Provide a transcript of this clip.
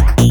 Bye.